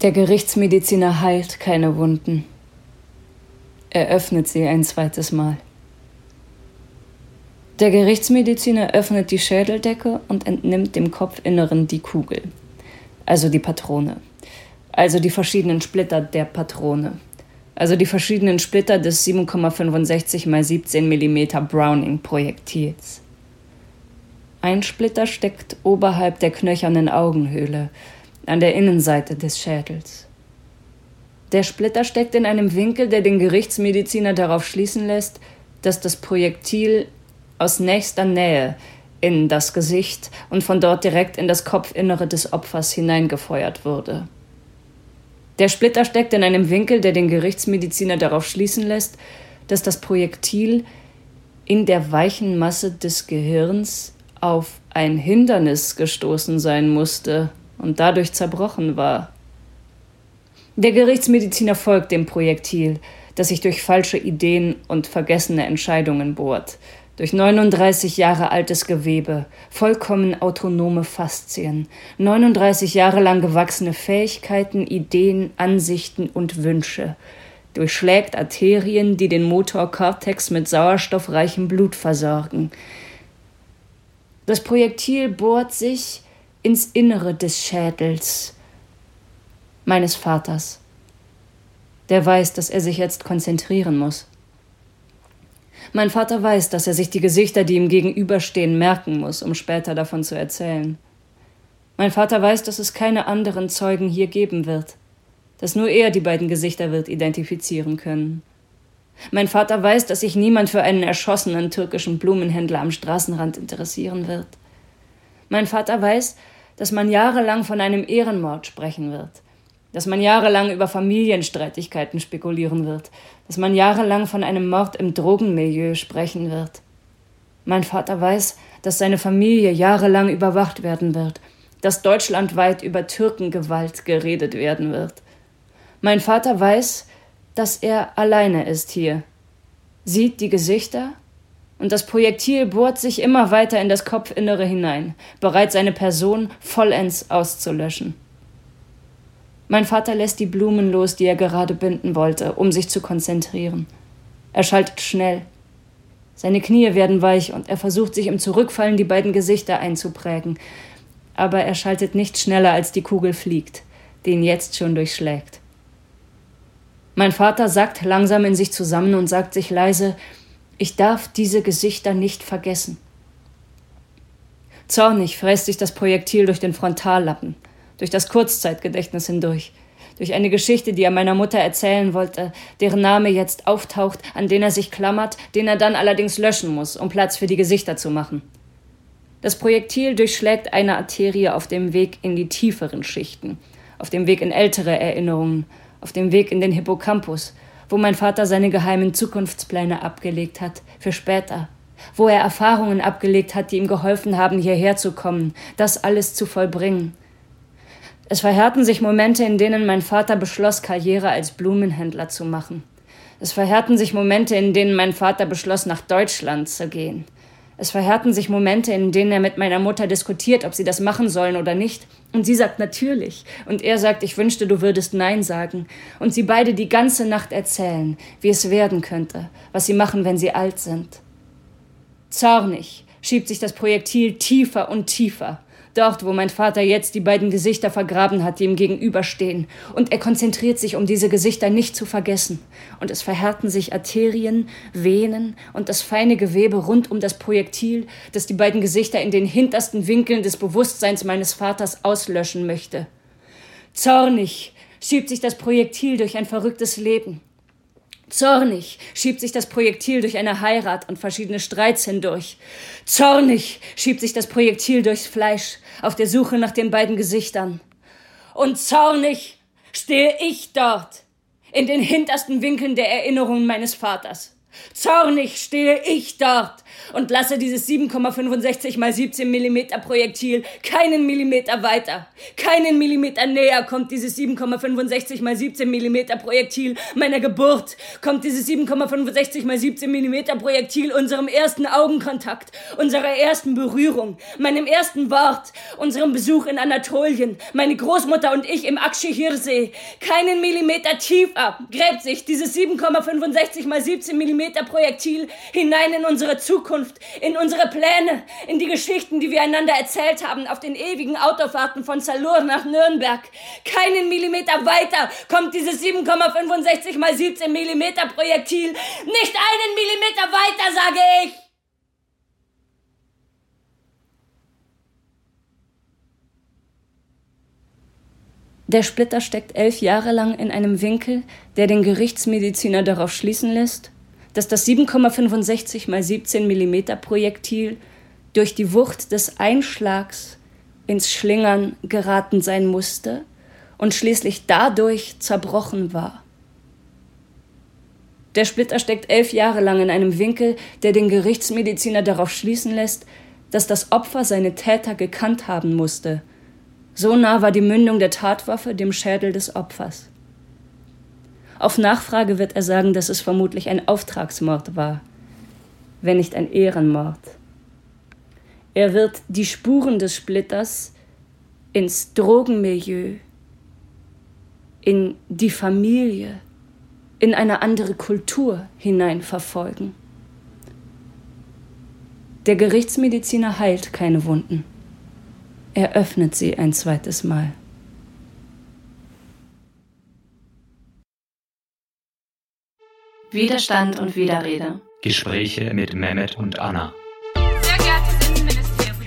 Der Gerichtsmediziner heilt keine Wunden. Er öffnet sie ein zweites Mal. Der Gerichtsmediziner öffnet die Schädeldecke und entnimmt dem Kopfinneren die Kugel, also die Patrone, also die verschiedenen Splitter der Patrone, also die verschiedenen Splitter des 7,65 x 17 mm Browning-Projektils. Ein Splitter steckt oberhalb der knöchernen Augenhöhle, an der Innenseite des Schädels. Der Splitter steckt in einem Winkel, der den Gerichtsmediziner darauf schließen lässt, dass das Projektil aus nächster Nähe in das Gesicht und von dort direkt in das Kopfinnere des Opfers hineingefeuert wurde. Der Splitter steckt in einem Winkel, der den Gerichtsmediziner darauf schließen lässt, dass das Projektil in der weichen Masse des Gehirns auf ein Hindernis gestoßen sein musste, und dadurch zerbrochen war. Der Gerichtsmediziner folgt dem Projektil, das sich durch falsche Ideen und vergessene Entscheidungen bohrt, durch 39 Jahre altes Gewebe, vollkommen autonome Faszien, 39 Jahre lang gewachsene Fähigkeiten, Ideen, Ansichten und Wünsche, durchschlägt Arterien, die den Motorkortex mit sauerstoffreichem Blut versorgen. Das Projektil bohrt sich ins Innere des Schädels meines Vaters. Der weiß, dass er sich jetzt konzentrieren muss. Mein Vater weiß, dass er sich die Gesichter, die ihm gegenüberstehen, merken muss, um später davon zu erzählen. Mein Vater weiß, dass es keine anderen Zeugen hier geben wird, dass nur er die beiden Gesichter wird identifizieren können. Mein Vater weiß, dass sich niemand für einen erschossenen türkischen Blumenhändler am Straßenrand interessieren wird. Mein Vater weiß, dass man jahrelang von einem Ehrenmord sprechen wird, dass man jahrelang über Familienstreitigkeiten spekulieren wird, dass man jahrelang von einem Mord im Drogenmilieu sprechen wird. Mein Vater weiß, dass seine Familie jahrelang überwacht werden wird, dass deutschlandweit über Türkengewalt geredet werden wird. Mein Vater weiß, dass er alleine ist hier, sieht die Gesichter und das Projektil bohrt sich immer weiter in das Kopfinnere hinein, bereit seine Person vollends auszulöschen. Mein Vater lässt die Blumen los, die er gerade binden wollte, um sich zu konzentrieren. Er schaltet schnell. Seine Knie werden weich und er versucht sich im Zurückfallen die beiden Gesichter einzuprägen. Aber er schaltet nicht schneller, als die Kugel fliegt, die ihn jetzt schon durchschlägt. Mein Vater sackt langsam in sich zusammen und sagt sich leise, ich darf diese Gesichter nicht vergessen. Zornig fräst sich das Projektil durch den Frontallappen, durch das Kurzzeitgedächtnis hindurch, durch eine Geschichte, die er meiner Mutter erzählen wollte, deren Name jetzt auftaucht, an den er sich klammert, den er dann allerdings löschen muss, um Platz für die Gesichter zu machen. Das Projektil durchschlägt eine Arterie auf dem Weg in die tieferen Schichten, auf dem Weg in ältere Erinnerungen, auf dem Weg in den Hippocampus, wo mein Vater seine geheimen Zukunftspläne abgelegt hat, für später, wo er Erfahrungen abgelegt hat, die ihm geholfen haben, hierher zu kommen, das alles zu vollbringen. Es verhärten sich Momente, in denen mein Vater beschloss, Karriere als Blumenhändler zu machen. Es verhärten sich Momente, in denen mein Vater beschloss, nach Deutschland zu gehen. Es verhärten sich Momente, in denen er mit meiner Mutter diskutiert, ob sie das machen sollen oder nicht. Und sie sagt natürlich. Und er sagt, ich wünschte, du würdest Nein sagen. Und sie beide die ganze Nacht erzählen, wie es werden könnte, was sie machen, wenn sie alt sind. Zornig schiebt sich das Projektil tiefer und tiefer dort, wo mein Vater jetzt die beiden Gesichter vergraben hat, die ihm gegenüberstehen. Und er konzentriert sich, um diese Gesichter nicht zu vergessen. Und es verhärten sich Arterien, Venen und das feine Gewebe rund um das Projektil, das die beiden Gesichter in den hintersten Winkeln des Bewusstseins meines Vaters auslöschen möchte. Zornig schiebt sich das Projektil durch ein verrücktes Leben. Zornig schiebt sich das Projektil durch eine Heirat und verschiedene Streits hindurch. Zornig schiebt sich das Projektil durchs Fleisch auf der Suche nach den beiden Gesichtern. Und zornig stehe ich dort in den hintersten Winkeln der Erinnerungen meines Vaters. Zornig stehe ich dort und lasse dieses 7,65 mal 17 Millimeter Projektil keinen Millimeter weiter. Keinen Millimeter näher kommt dieses 7,65 mal 17 Millimeter Projektil meiner Geburt. Kommt dieses 7,65 mal 17 Millimeter Projektil unserem ersten Augenkontakt, unserer ersten Berührung, meinem ersten Wort, unserem Besuch in Anatolien, meine Großmutter und ich im Akşehirsee. Keinen Millimeter tiefer gräbt sich dieses 7,65 mal 17 Millimeter Projektil hinein in unsere Zukunft Zukunft, in unsere Pläne, in die Geschichten, die wir einander erzählt haben, auf den ewigen Autofahrten von Salur nach Nürnberg. Keinen Millimeter weiter kommt dieses 7,65 mal 17 Millimeter Projektil. Nicht einen Millimeter weiter, sage ich! Der Splitter steckt elf Jahre lang in einem Winkel, der den Gerichtsmediziner darauf schließen lässt, dass das 7,65 mal 17 mm Projektil durch die Wucht des Einschlags ins Schlingern geraten sein musste und schließlich dadurch zerbrochen war. Der Splitter steckt elf Jahre lang in einem Winkel, der den Gerichtsmediziner darauf schließen lässt, dass das Opfer seine Täter gekannt haben musste. So nah war die Mündung der Tatwaffe dem Schädel des Opfers. Auf Nachfrage wird er sagen, dass es vermutlich ein Auftragsmord war, wenn nicht ein Ehrenmord. Er wird die Spuren des Splitters ins Drogenmilieu, in die Familie, in eine andere Kultur hinein verfolgen. Der Gerichtsmediziner heilt keine Wunden. Er öffnet sie ein zweites Mal. Widerstand und Widerrede. Gespräche mit Mehmet und Anna. Sehr geehrtes Innenministerium,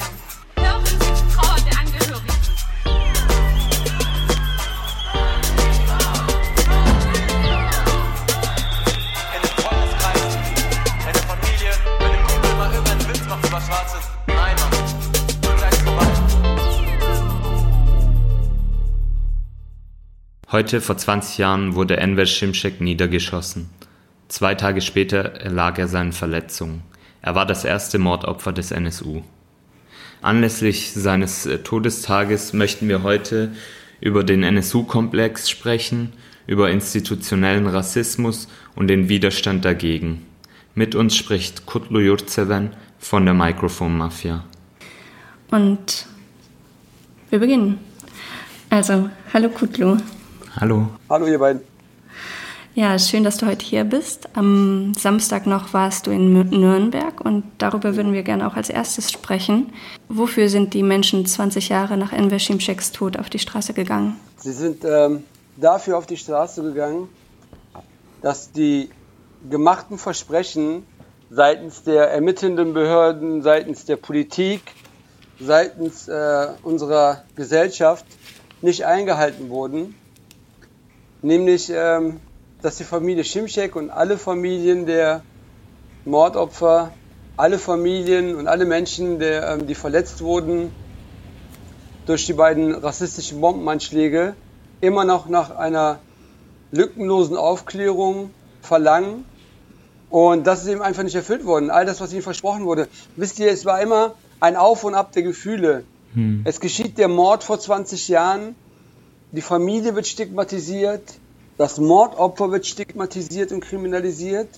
hören Sie Trauer der Angehörigen. Heute vor 20 Jahren wurde Enver Şimşek niedergeschossen. Zwei Tage später erlag er seinen Verletzungen. Er war das erste Mordopfer des NSU. Anlässlich seines äh, Todestages möchten wir heute über den NSU-Komplex sprechen, über institutionellen Rassismus und den Widerstand dagegen. Mit uns spricht Kutlu Yurtseven von der Microphone Mafia. Und wir beginnen. Also, hallo Kutlu. Hallo. Hallo ihr beiden. Ja, schön, dass du heute hier bist. Am Samstag noch warst du in Nürnberg und darüber würden wir gerne auch als erstes sprechen. Wofür sind die Menschen 20 Jahre nach Enver Şimşek's Tod auf die Straße gegangen? Sie sind ähm, dafür auf die Straße gegangen, dass die gemachten Versprechen seitens der ermittelnden Behörden, seitens der Politik, seitens äh, unserer Gesellschaft nicht eingehalten wurden. Nämlich ähm, dass die Familie Schimschek und alle Familien der Mordopfer, alle Familien und alle Menschen, der, ähm, die verletzt wurden durch die beiden rassistischen Bombenanschläge, immer noch nach einer lückenlosen Aufklärung verlangen. Und das ist eben einfach nicht erfüllt worden. All das, was ihnen versprochen wurde. Wisst ihr, es war immer ein Auf und Ab der Gefühle. Hm. Es geschieht der Mord vor 20 Jahren. Die Familie wird stigmatisiert. Das Mordopfer wird stigmatisiert und kriminalisiert.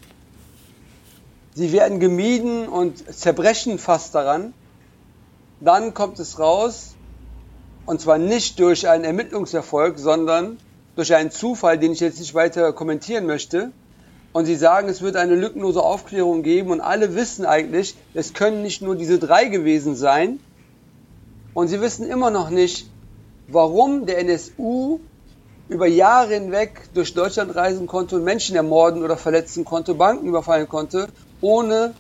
Sie werden gemieden und zerbrechen fast daran. Dann kommt es raus, und zwar nicht durch einen Ermittlungserfolg, sondern durch einen Zufall, den ich jetzt nicht weiter kommentieren möchte. Und sie sagen, es wird eine lückenlose Aufklärung geben und alle wissen eigentlich, es können nicht nur diese drei gewesen sein. Und sie wissen immer noch nicht, warum der NSU über Jahre hinweg durch Deutschland reisen konnte und Menschen ermorden oder verletzen konnte, Banken überfallen konnte, ohne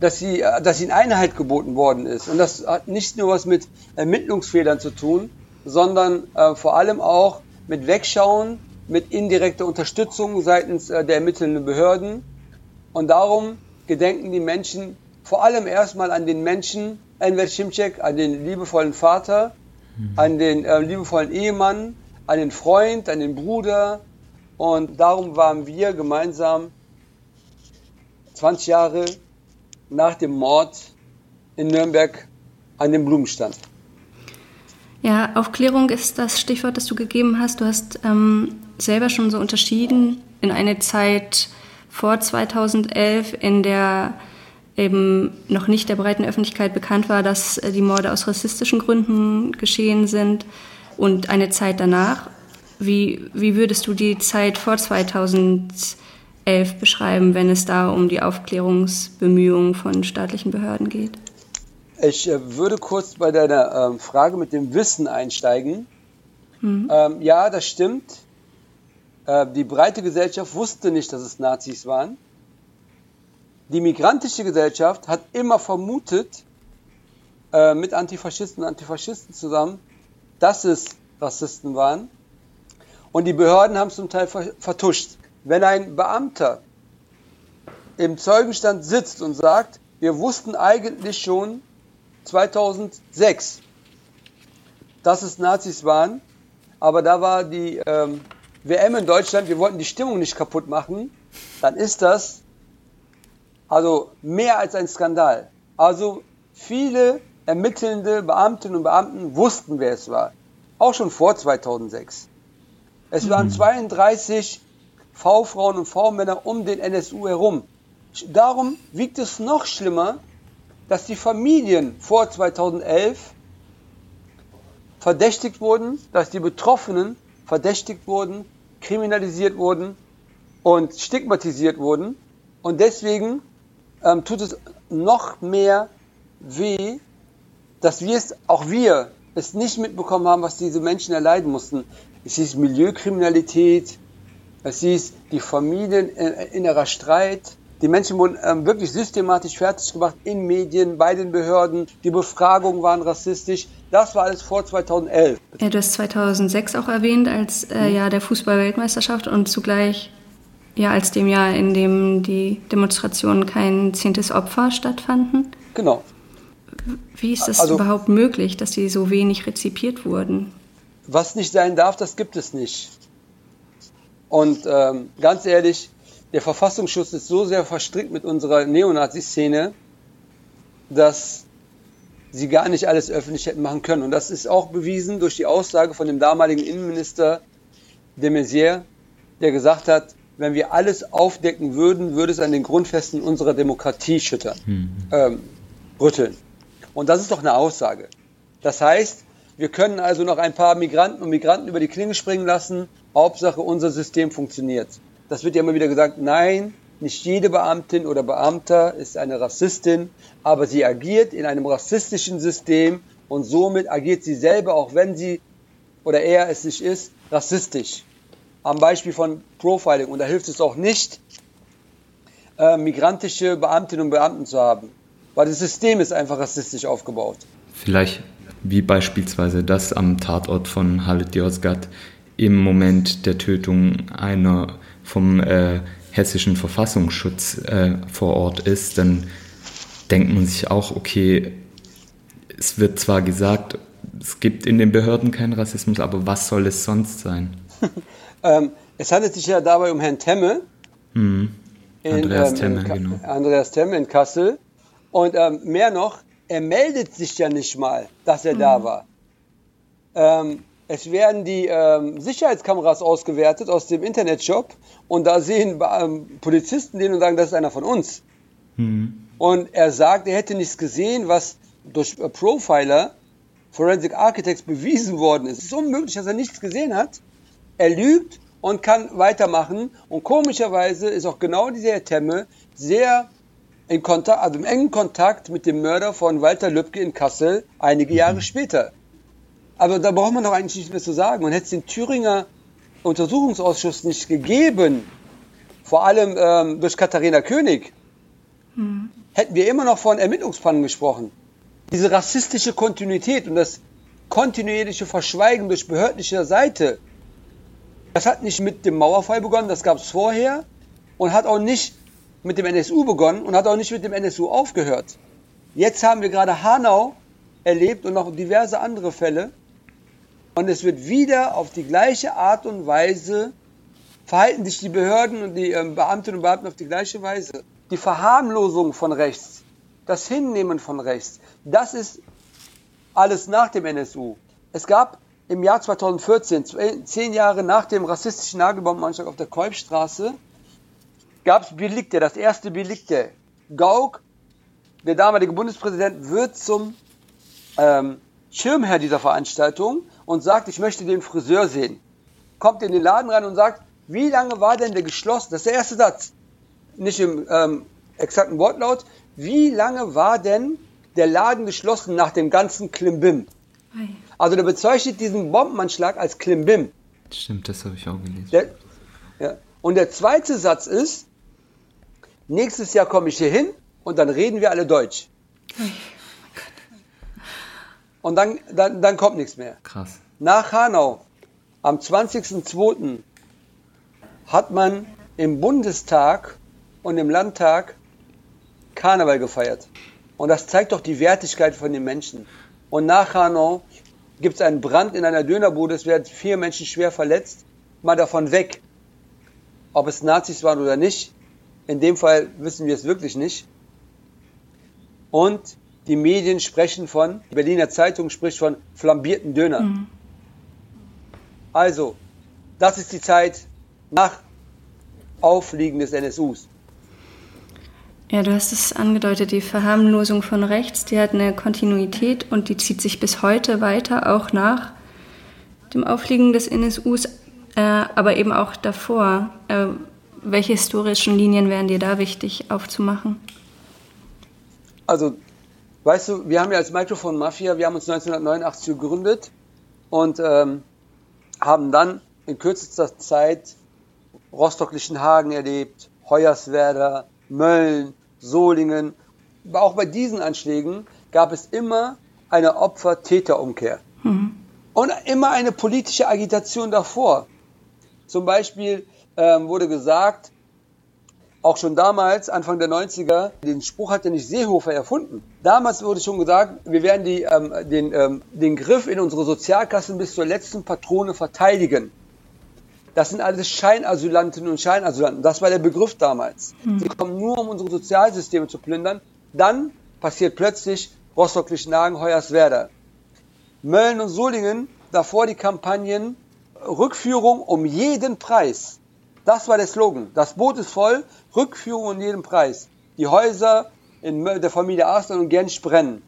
dass, sie, dass ihnen Einheit geboten worden ist. Und das hat nicht nur was mit Ermittlungsfehlern zu tun, sondern äh, vor allem auch mit Wegschauen, mit indirekter Unterstützung seitens äh, der ermittelnden Behörden. Und darum gedenken die Menschen vor allem erstmal an den Menschen, Enver Şimşek, an den liebevollen Vater, mhm. an den äh, liebevollen Ehemann, an Freund, einen Bruder. Und darum waren wir gemeinsam 20 Jahre nach dem Mord in Nürnberg an dem Blumenstand. Ja, Aufklärung ist das Stichwort, das du gegeben hast. Du hast ähm, selber schon so unterschieden in eine Zeit vor 2011, in der eben noch nicht der breiten Öffentlichkeit bekannt war, dass äh, die Morde aus rassistischen Gründen geschehen sind und eine Zeit danach. Wie, wie würdest du die Zeit vor 2011 beschreiben, wenn es da um die Aufklärungsbemühungen von staatlichen Behörden geht? Ich äh, würde kurz bei deiner ähm, Frage mit dem Wissen einsteigen. Ähm, ja, das stimmt. Äh, die breite Gesellschaft wusste nicht, dass es Nazis waren. Die migrantische Gesellschaft hat immer vermutet, äh, mit Antifaschisten und Antifaschisten zusammen, dass es Rassisten waren. Und die Behörden haben es zum Teil ver vertuscht. Wenn ein Beamter im Zeugenstand sitzt und sagt, wir wussten eigentlich schon 2006, dass es Nazis waren, aber da war die ähm, WM in Deutschland, wir wollten die Stimmung nicht kaputt machen, dann ist das also mehr als ein Skandal. Also viele ermittelnde Beamtinnen und Beamten wussten, wer es war. Auch schon vor 2006. Es waren 32 V-Frauen und V-Männer um den NSU herum. Darum wiegt es noch schlimmer, dass die Familien vor 2011 verdächtigt wurden, dass die Betroffenen verdächtigt wurden, kriminalisiert wurden und stigmatisiert wurden. Und deswegen ähm, tut es noch mehr weh, dass wir es, auch wir, es nicht mitbekommen haben, was diese Menschen erleiden mussten. Es hieß Milieukriminalität, es hieß die Familien äh, innerer Streit. Die Menschen wurden ähm, wirklich systematisch fertig gemacht in Medien, bei den Behörden. Die Befragungen waren rassistisch. Das war alles vor 2011. Ja, du hast 2006 auch erwähnt als äh, Jahr der Fußball-Weltmeisterschaft und zugleich ja als dem Jahr, in dem die Demonstrationen kein zehntes Opfer stattfanden. Genau. Wie ist es Also- überhaupt möglich, dass sie so wenig rezipiert wurden? Was nicht sein darf, das gibt es nicht. Und ähm, ganz ehrlich, der Verfassungsschutz ist so sehr verstrickt mit unserer Neonazi-Szene, dass sie gar nicht alles öffentlich hätten machen können. Und das ist auch bewiesen durch die Aussage von dem damaligen Innenminister de Maizière, der gesagt hat, wenn wir alles aufdecken würden, würde es an den Grundfesten unserer Demokratie schüttern, ähm, rütteln. Und das ist doch eine Aussage. Das heißt, wir können also noch ein paar Migranten und Migranten über die Klinge springen lassen. Hauptsache, unser System funktioniert. Das wird ja immer wieder gesagt, nein, nicht jede Beamtin oder Beamter ist eine Rassistin, aber sie agiert in einem rassistischen System und somit agiert sie selber, auch wenn sie oder er es nicht ist, rassistisch. Am Beispiel von Profiling. Und da hilft es auch nicht, äh, migrantische Beamtinnen und Beamten zu haben, weil das System ist einfach rassistisch aufgebaut. Vielleicht wie beispielsweise das am Tatort von Halit Yozgat im Moment der Tötung einer vom äh, hessischen Verfassungsschutz äh, vor Ort ist, dann denkt man sich auch, okay, es wird zwar gesagt, es gibt in den Behörden keinen Rassismus, aber was soll es sonst sein? Ähm, es handelt sich ja dabei um Herrn Temme. In, Andreas ähm, Temme, genau. Andreas Temme in Kassel. Und ähm, mehr noch, er meldet sich ja nicht mal, dass er da war. Ähm, es werden die ähm, Sicherheitskameras ausgewertet aus dem Internetshop und da sehen ähm, Polizisten den und sagen, das ist einer von uns. Und er sagt, er hätte nichts gesehen, was durch äh, Profiler, Forensic Architects bewiesen worden ist. Es ist unmöglich, dass er nichts gesehen hat. Er lügt und kann weitermachen. Und komischerweise ist auch genau dieser Herr Temme sehr in Kontakt, also im engen Kontakt mit dem Mörder von Walter Lübcke in Kassel einige Jahre später. Aber da braucht man doch eigentlich nichts mehr zu sagen. Und hätte es den Thüringer Untersuchungsausschuss nicht gegeben, vor allem ähm, durch Katharina König, hätten wir immer noch von Ermittlungspannen gesprochen. Diese rassistische Kontinuität und das kontinuierliche Verschweigen durch behördliche Seite, das hat nicht mit dem Mauerfall begonnen, das gab es vorher und hat auch nicht mit dem NSU begonnen und hat auch nicht mit dem NSU aufgehört. Jetzt haben wir gerade Hanau erlebt und noch diverse andere Fälle. Und es wird wieder auf die gleiche Art und Weise verhalten sich die Behörden und die ähm, Beamtinnen und Beamten auf die gleiche Weise. die Verharmlosung von rechts, das Hinnehmen von rechts, das ist alles nach dem NSU. Es gab im Jahr 2014, zwe- zehn Jahre nach dem rassistischen Nagelbombenanschlag auf der Kolbstraße, gab es Belikte, das erste Belikte. Gauck, der damalige Bundespräsident, wird zum ähm, Schirmherr dieser Veranstaltung und sagt, ich möchte den Friseur sehen. Kommt in den Laden rein und sagt, wie lange war denn der geschlossen? Das ist der erste Satz. Nicht im ähm, exakten Wortlaut. Wie lange war denn der Laden geschlossen nach dem ganzen Klimbim? Also der bezeichnet diesen Bombenanschlag als Klimbim. Stimmt, das habe ich auch gelesen. Der, ja. Und der zweite Satz ist, nächstes Jahr komme ich hier hin und dann reden wir alle Deutsch. Und dann, dann, dann kommt nichts mehr. Krass. Nach Hanau, am 20.02. hat man im Bundestag und im Landtag Karneval gefeiert. Und das zeigt doch die Wertigkeit von den Menschen. Und nach Hanau gibt es einen Brand in einer Dönerbude, es werden vier Menschen schwer verletzt. Mal davon weg, ob es Nazis waren oder nicht. In dem Fall wissen wir es wirklich nicht. Und die Medien sprechen von, die Berliner Zeitung spricht von flambierten Döner. Also, das ist die Zeit nach Aufliegen des NSUs. Ja, du hast es angedeutet, die Verharmlosung von rechts, die hat eine Kontinuität und die zieht sich bis heute weiter, auch nach dem Aufliegen des NSUs, äh, aber eben auch davor. Äh, welche historischen Linien wären dir da wichtig aufzumachen? Also, weißt du, wir haben ja als Mikrofon Mafia, wir haben uns 1989 gegründet und ähm, haben dann in kürzester Zeit Rostock-Lichtenhagen erlebt, Hoyerswerda, Mölln, Solingen. Aber auch bei diesen Anschlägen gab es immer eine Opfer-Täter-Umkehr. Und immer eine politische Agitation davor. Zum Beispiel ähm, wurde gesagt, auch schon damals, Anfang der 90er, den Spruch hat ja nicht Seehofer erfunden. Damals wurde schon gesagt, wir werden die, ähm, den, ähm, den Griff in unsere Sozialkassen bis zur letzten Patrone verteidigen. Das sind alles Scheinasylantinnen und Scheinasylanten. Das war der Begriff damals. Sie kommen nur, um unsere Sozialsysteme zu plündern. Dann passiert plötzlich Rostock-Lichtenhagen, Hoyerswerda. Mölln und Solingen, davor die Kampagnen Rückführung um jeden Preis. Das war der Slogan. Das Boot ist voll, Rückführung um jeden Preis. Die Häuser in der Familie Arslan und Gensch brennen.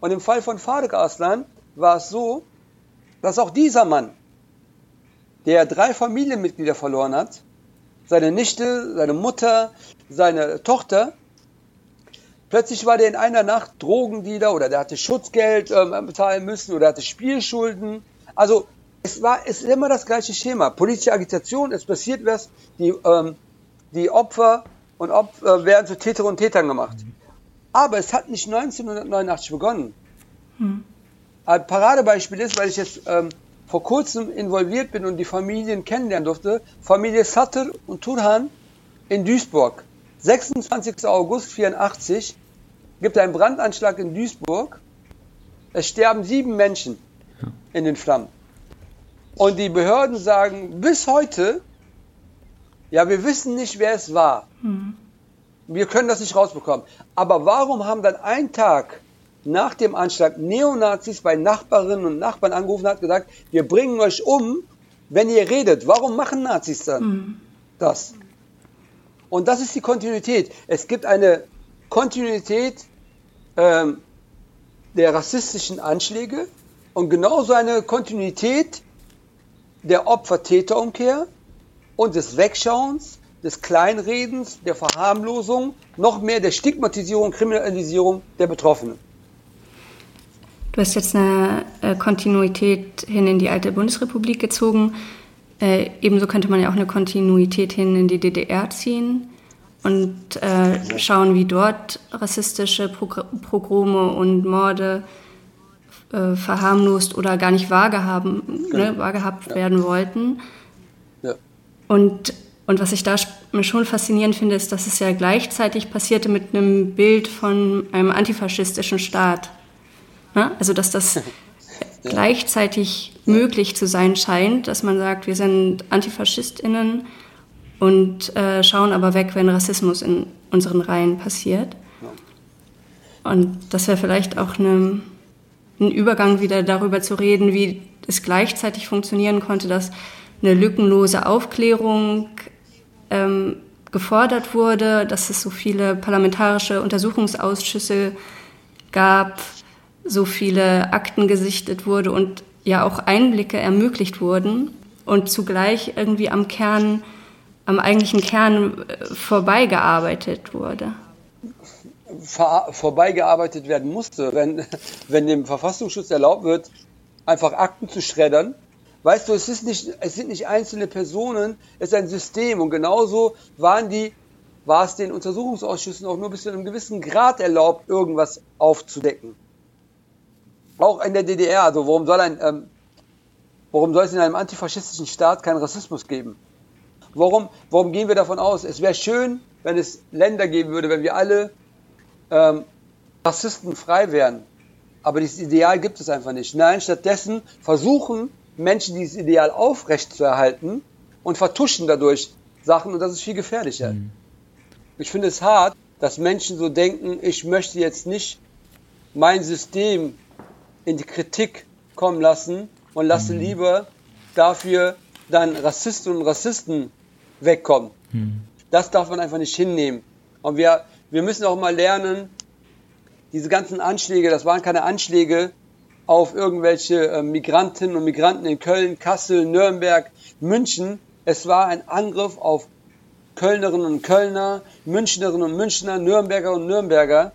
Und im Fall von Fadek Arslan war es so, dass auch dieser Mann, der drei Familienmitglieder verloren hat, seine Nichte, seine Mutter, seine Tochter, plötzlich war der in einer Nacht Drogendealer oder der hatte Schutzgeld ähm, bezahlen müssen oder hatte Spielschulden. Also es war es ist immer das gleiche Schema. Politische Agitation, es passiert was, die, ähm, die Opfer und Opfer werden zu Täter und Tätern gemacht. Aber es hat nicht 1989 begonnen. Ein Paradebeispiel ist, weil ich jetzt ähm, vor kurzem involviert bin und die Familien kennenlernen durfte, Familie Sattel und Turhan in Duisburg. 26. August 84 gibt einen Brandanschlag in Duisburg. Es sterben sieben Menschen in den Flammen. Und die Behörden sagen bis heute, ja, wir wissen nicht, wer es war. Wir können das nicht rausbekommen. Aber warum haben dann einen Tag nach dem Anschlag Neonazis bei Nachbarinnen und Nachbarn angerufen und hat gesagt, wir bringen euch um, wenn ihr redet. Warum machen Nazis dann das? Und das ist die Kontinuität. Es gibt eine Kontinuität ähm, der rassistischen Anschläge und genauso eine Kontinuität der Opfer-Täter-Umkehr und des Wegschauens, des Kleinredens, der Verharmlosung, noch mehr der Stigmatisierung, Kriminalisierung der Betroffenen. Du hast jetzt eine äh, Kontinuität hin in die alte Bundesrepublik gezogen. Äh, ebenso könnte man ja auch eine Kontinuität hin in die DDR ziehen und äh, schauen, wie dort rassistische Progr Pogrome und Morde äh, verharmlost oder gar nicht wahrgehaben, ne, wahrgehabt werden wollten. Ja. Und, und was ich da sch- schon faszinierend finde, ist, dass es ja gleichzeitig passierte mit einem Bild von einem antifaschistischen Staat. Ne? Also, dass das gleichzeitig möglich zu sein scheint, dass man sagt, wir sind AntifaschistInnen und äh, schauen aber weg, wenn Rassismus in unseren Reihen passiert. Und das wäre vielleicht auch eine, ein Übergang wieder darüber zu reden, wie es gleichzeitig funktionieren konnte, dass eine lückenlose Aufklärung ähm, gefordert wurde, dass es so viele parlamentarische Untersuchungsausschüsse gab, so viele Akten gesichtet wurde und ja auch Einblicke ermöglicht wurden und zugleich irgendwie am Kern, am eigentlichen Kern äh, vorbeigearbeitet wurde. Vor, vorbeigearbeitet werden musste, wenn, wenn dem Verfassungsschutz erlaubt wird, einfach Akten zu schreddern. Weißt du, es, ist nicht, es sind nicht einzelne Personen, es ist ein System. Und genauso waren die, war es den Untersuchungsausschüssen auch nur bis zu einem gewissen Grad erlaubt, irgendwas aufzudecken. Auch in der DDR, also warum soll ein, ähm, warum soll es in einem antifaschistischen Staat keinen Rassismus geben? Warum, warum gehen wir davon aus? Es wäre schön, wenn es Länder geben würde, wenn wir alle ähm, Rassisten frei wären. Aber dieses Ideal gibt es einfach nicht. Nein, stattdessen versuchen Menschen dieses Ideal aufrechtzuerhalten und vertuschen dadurch Sachen und das ist viel gefährlicher. Mhm. Ich finde es hart, dass Menschen so denken, ich möchte jetzt nicht mein System in die Kritik kommen lassen und lasse mhm. lieber dafür dann Rassisten und Rassisten wegkommen. Mhm. Das darf man einfach nicht hinnehmen. Und wir, wir müssen auch mal lernen, diese ganzen Anschläge, das waren keine Anschläge auf irgendwelche äh, Migrantinnen und Migranten in Köln, Kassel, Nürnberg, München. Es war ein Angriff auf Kölnerinnen und Kölner, Münchnerinnen und Münchner, Nürnberger und Nürnberger.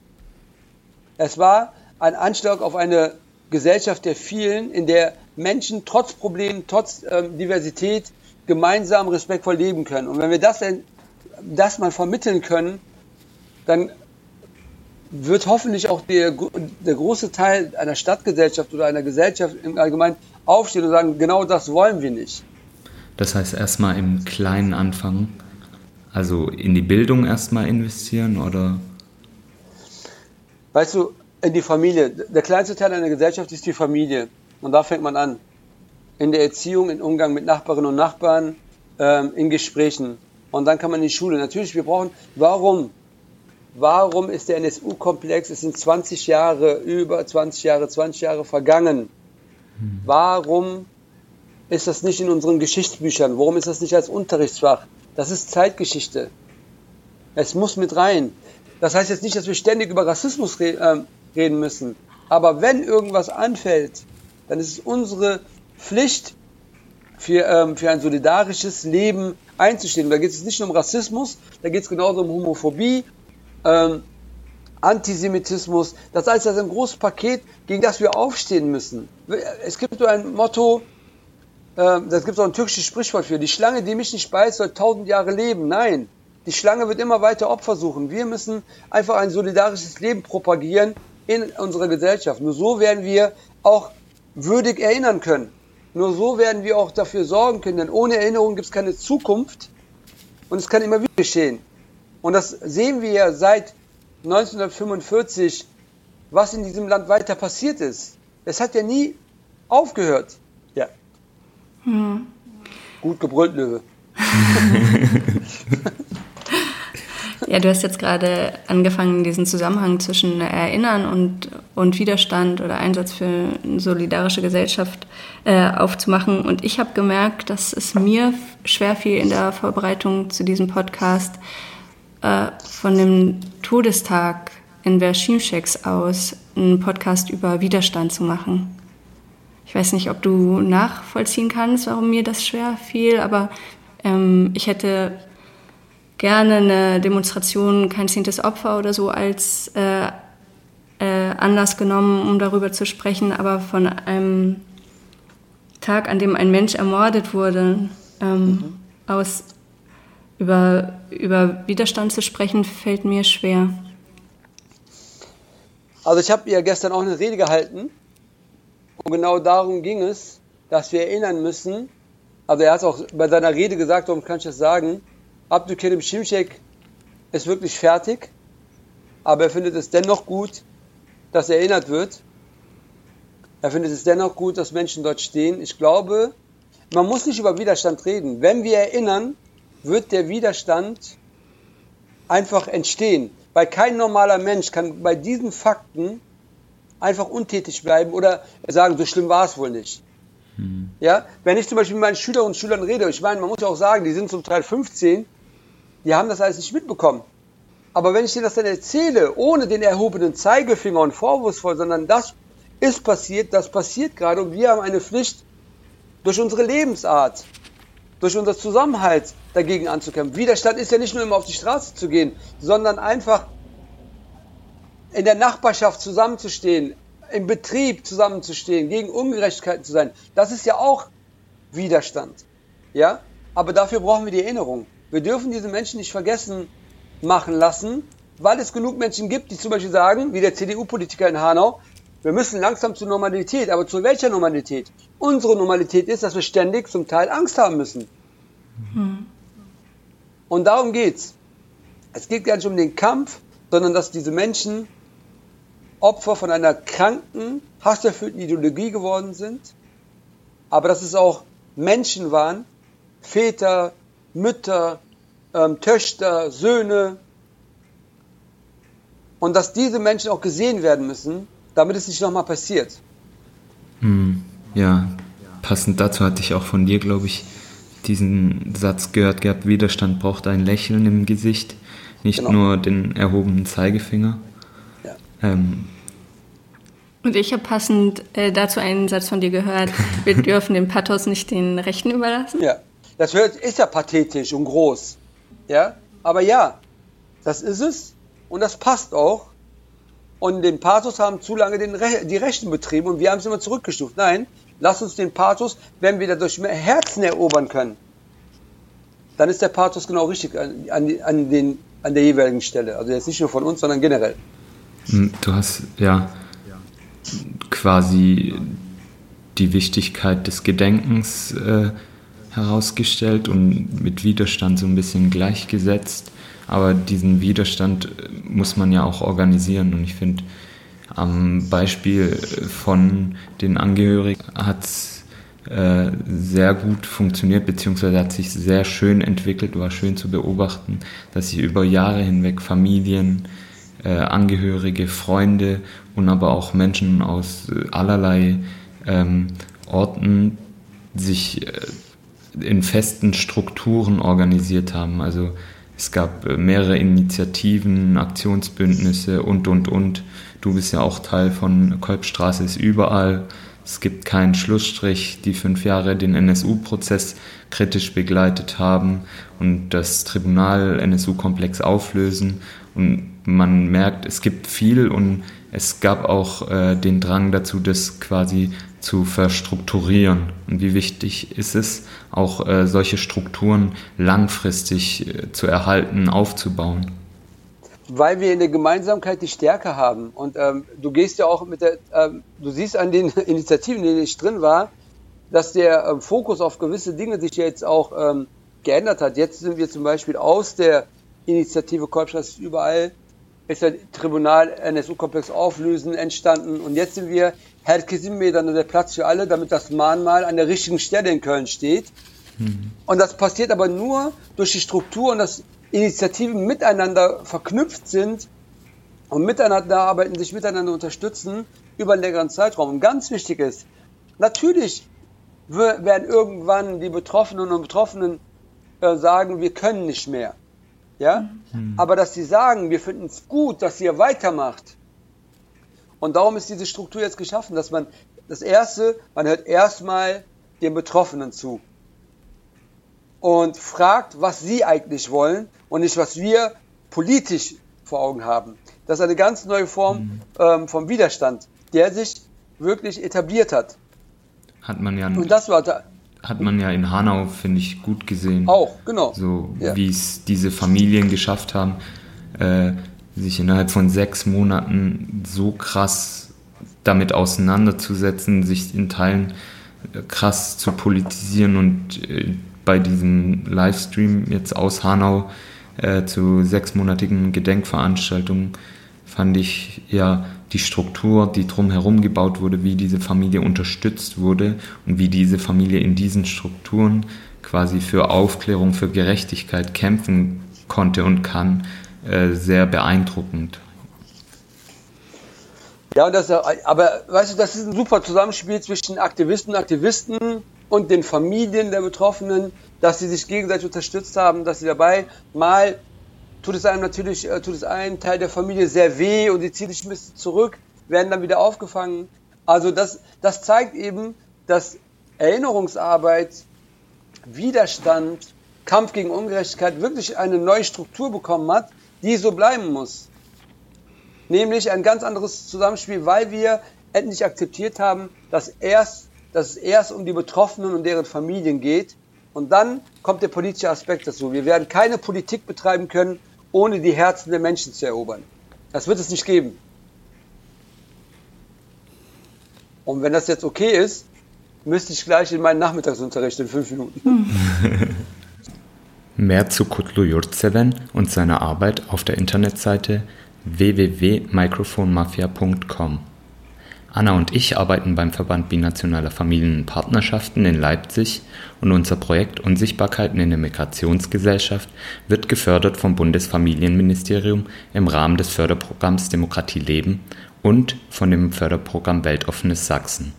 Es war ein Anschlag auf eine Gesellschaft der vielen, in der Menschen trotz Problemen, trotz ähm, Diversität gemeinsam respektvoll leben können. Und wenn wir das, das mal vermitteln können, dann wird hoffentlich auch der, der große Teil einer Stadtgesellschaft oder einer Gesellschaft im Allgemeinen aufstehen und sagen, genau das wollen wir nicht. Das heißt erstmal im Kleinen anfangen, also in die Bildung erstmal investieren oder? Weißt du, in die Familie. Der kleinste Teil einer Gesellschaft ist die Familie. Und da fängt man an. In der Erziehung, im Umgang mit Nachbarinnen und Nachbarn, ähm, in Gesprächen. Und dann kann man in die Schule. Natürlich, wir brauchen, warum? Warum ist der NSU-Komplex, es sind 20 Jahre, über 20 Jahre, 20 Jahre vergangen. Warum ist das nicht in unseren Geschichtsbüchern? Warum ist das nicht als Unterrichtsfach? Das ist Zeitgeschichte. Es muss mit rein. Das heißt jetzt nicht, dass wir ständig über Rassismus reden. äh, reden müssen. Aber wenn irgendwas anfällt, dann ist es unsere Pflicht, für, ähm, für ein solidarisches Leben einzustehen. Da geht es nicht nur um Rassismus, da geht es genauso um Homophobie, ähm, Antisemitismus. Das heißt, das ist ein großes Paket, gegen das wir aufstehen müssen. Es gibt so ein Motto, äh, das gibt es auch ein türkisches Sprichwort für, die Schlange, die mich nicht beißt, soll tausend Jahre leben. Nein, die Schlange wird immer weiter Opfer suchen. Wir müssen einfach ein solidarisches Leben propagieren in unserer Gesellschaft. Nur so werden wir auch würdig erinnern können. Nur so werden wir auch dafür sorgen können, denn ohne Erinnerung gibt es keine Zukunft und es kann immer wieder geschehen. Und das sehen wir ja seit 1945, was in diesem Land weiter passiert ist. Es hat ja nie aufgehört. Ja. Hm. Gut gebrüllt, Löwe. Ja, du hast jetzt gerade angefangen, diesen Zusammenhang zwischen Erinnern und, und Widerstand oder Einsatz für eine solidarische Gesellschaft äh, aufzumachen. Und ich habe gemerkt, dass es mir schwer fiel in der Vorbereitung zu diesem Podcast, äh, von dem Todestag in Verschimscheks aus einen Podcast über Widerstand zu machen. Ich weiß nicht, ob du nachvollziehen kannst, warum mir das schwer fiel, aber ähm, ich hätte gerne eine Demonstration, kein zehntes Opfer oder so als äh, äh, Anlass genommen, um darüber zu sprechen, aber von einem Tag, an dem ein Mensch ermordet wurde, ähm, mhm. aus über, über Widerstand zu sprechen, fällt mir schwer. Also ich habe ihr gestern auch eine Rede gehalten und genau darum ging es, dass wir erinnern müssen, also er hat es auch bei seiner Rede gesagt, warum kann ich das sagen, Abdülkerim Şimşek ist wirklich fertig, aber er findet es dennoch gut, dass er erinnert wird. Er findet es dennoch gut, dass Menschen dort stehen. Ich glaube, man muss nicht über Widerstand reden. Wenn wir erinnern, wird der Widerstand einfach entstehen. Weil kein normaler Mensch kann bei diesen Fakten einfach untätig bleiben oder sagen, so schlimm war es wohl nicht. Ja, wenn ich zum Beispiel mit meinen Schülerinnen und Schülern rede, ich meine, man muss ja auch sagen, die sind zum Teil 15, die haben das alles nicht mitbekommen. Aber wenn ich dir das dann erzähle, ohne den erhobenen Zeigefinger und vorwurfsvoll, sondern das ist passiert, das passiert gerade und wir haben eine Pflicht, durch unsere Lebensart, durch unser Zusammenhalt dagegen anzukämpfen. Widerstand ist ja nicht nur immer auf die Straße zu gehen, sondern einfach in der Nachbarschaft zusammenzustehen, im Betrieb zusammenzustehen, gegen Ungerechtigkeiten zu sein. Das ist ja auch Widerstand. Ja? Aber dafür brauchen wir die Erinnerung. Wir dürfen diese Menschen nicht vergessen machen lassen, weil es genug Menschen gibt, die zum Beispiel sagen, wie der CDU-Politiker in Hanau, wir müssen langsam zur Normalität. Aber zu welcher Normalität? Unsere Normalität ist, dass wir ständig zum Teil Angst haben müssen. Und darum geht's. Es geht gar nicht um den Kampf, sondern dass diese Menschen Opfer von einer kranken, hasserfüllten Ideologie geworden sind, aber dass es auch Menschen waren, Väter, Mütter, ähm, Töchter, Söhne, und dass diese Menschen auch gesehen werden müssen, damit es nicht nochmal passiert. Ja, passend dazu hatte ich auch von dir, glaube ich, diesen Satz gehört gehabt, Widerstand braucht ein Lächeln im Gesicht, nicht Genau. nur den erhobenen Zeigefinger. Ja. Ähm, Und ich habe passend äh, dazu einen Satz von dir gehört, wir dürfen den Pathos nicht den Rechten überlassen. Ja, das hört, ist ja pathetisch und groß. Ja, aber ja, das ist es und das passt auch. Und den Pathos haben zu lange den Re die Rechten betrieben und wir haben es immer zurückgestuft. Nein, lass uns den Pathos, wenn wir dadurch mehr Herzen erobern können, dann ist der Pathos genau richtig an, an, an, den, an der jeweiligen Stelle. Also jetzt nicht nur von uns, sondern generell. Du hast ja quasi die Wichtigkeit des Gedenkens äh, herausgestellt und mit Widerstand so ein bisschen gleichgesetzt. Aber diesen Widerstand äh, muss man ja auch organisieren. Und ich finde, am Beispiel von den Angehörigen hat es äh, sehr gut funktioniert, beziehungsweise hat sich sehr schön entwickelt, war schön zu beobachten, dass sich über Jahre hinweg Familien, äh, Angehörige, Freunde und aber auch Menschen aus äh, allerlei ähm, Orten sich äh, in festen Strukturen organisiert haben. Also es gab äh, mehrere Initiativen, Aktionsbündnisse und, und, und. Du bist ja auch Teil von Kolbstraße ist überall. Es gibt keinen Schlussstrich, die fünf Jahre den NSU-Prozess kritisch begleitet haben und das Tribunal NSU-Komplex auflösen. Und man merkt, es gibt viel und es gab auch äh, den Drang dazu, das quasi zu verstrukturieren. Und wie wichtig ist es, auch äh, solche Strukturen langfristig äh, zu erhalten, aufzubauen. Weil wir in der Gemeinsamkeit die Stärke haben. Und ähm, du gehst ja auch mit der, ähm, du siehst an den Initiativen, in denen ich drin war, dass der ähm, Fokus auf gewisse Dinge sich jetzt auch ähm, geändert hat. Jetzt sind wir zum Beispiel aus der Initiative Kolbstraße ist überall, ist der Tribunal NSU-Komplex auflösen entstanden und jetzt sind wir Herr Medan der Platz für alle, damit das Mahnmal an der richtigen Stelle in Köln steht. Und das passiert aber nur durch die Struktur und dass Initiativen miteinander verknüpft sind und miteinander arbeiten, sich miteinander unterstützen über einen längeren Zeitraum. Und ganz wichtig ist, natürlich werden irgendwann die Betroffenen und Betroffenen äh, sagen, wir können nicht mehr. Ja? Aber dass sie sagen, wir finden es gut, dass ihr weitermacht. Und darum ist diese Struktur jetzt geschaffen, dass man das erste, man hört erstmal den Betroffenen zu und fragt, was sie eigentlich wollen und nicht, was wir politisch vor Augen haben. Das ist eine ganz neue Form ähm, vom Widerstand, der sich wirklich etabliert hat. Hat man ja, Und das war da hat man ja in Hanau, finde ich, gut gesehen. auch, genau. So Ja. wie es diese Familien geschafft haben, äh, sich innerhalb von sechs Monaten so krass damit auseinanderzusetzen, sich in Teilen äh, krass zu politisieren und äh, bei diesem Livestream jetzt aus Hanau äh, zu sechsmonatigen Gedenkveranstaltungen fand ich ja die Struktur, die drumherum gebaut wurde, wie diese Familie unterstützt wurde und wie diese Familie in diesen Strukturen quasi für Aufklärung, für Gerechtigkeit kämpfen konnte und kann, äh, sehr beeindruckend. Ja, das, aber weißt du, das ist ein super Zusammenspiel zwischen Aktivisten und Aktivisten und den Familien der Betroffenen, dass sie sich gegenseitig unterstützt haben, dass sie dabei mal tut es einem natürlich, äh, tut es einen Teil der Familie sehr weh und sie ziehen sich ein bisschen zurück, werden dann wieder aufgefangen. Also das, das zeigt eben, dass Erinnerungsarbeit, Widerstand, Kampf gegen Ungerechtigkeit wirklich eine neue Struktur bekommen hat, die so bleiben muss. Nämlich ein ganz anderes Zusammenspiel, weil wir endlich akzeptiert haben, dass, erst, dass es erst um die Betroffenen und deren Familien geht. Und dann kommt der politische Aspekt dazu. Wir werden keine Politik betreiben können, ohne die Herzen der Menschen zu erobern. Das wird es nicht geben. Und wenn das jetzt okay ist, müsste ich gleich in meinen Nachmittagsunterricht in fünf Minuten. Mehr zu Kutlu Jurtseven und seiner Arbeit auf der Internetseite www.microphonemafia.com. Anna und ich arbeiten beim Verband Binationaler Familienpartnerschaften in Leipzig und unser Projekt Unsichtbarkeiten in der Migrationsgesellschaft wird gefördert vom Bundesfamilienministerium im Rahmen des Förderprogramms Demokratie leben und von dem Förderprogramm Weltoffenes Sachsen.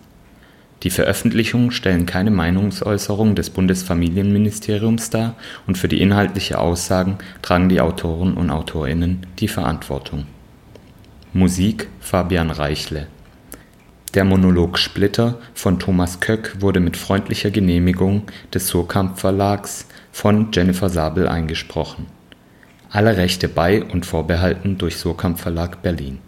Die Veröffentlichungen stellen keine Meinungsäußerung des Bundesfamilienministeriums dar und für die inhaltliche Aussagen tragen die Autoren und Autorinnen die Verantwortung. Musik Fabian Reichle der Monolog Splitter von Thomas Köck wurde mit freundlicher Genehmigung des Surkamp Verlags von Jennifer Sabel eingesprochen. Alle Rechte bei und vorbehalten durch Surkamp Verlag Berlin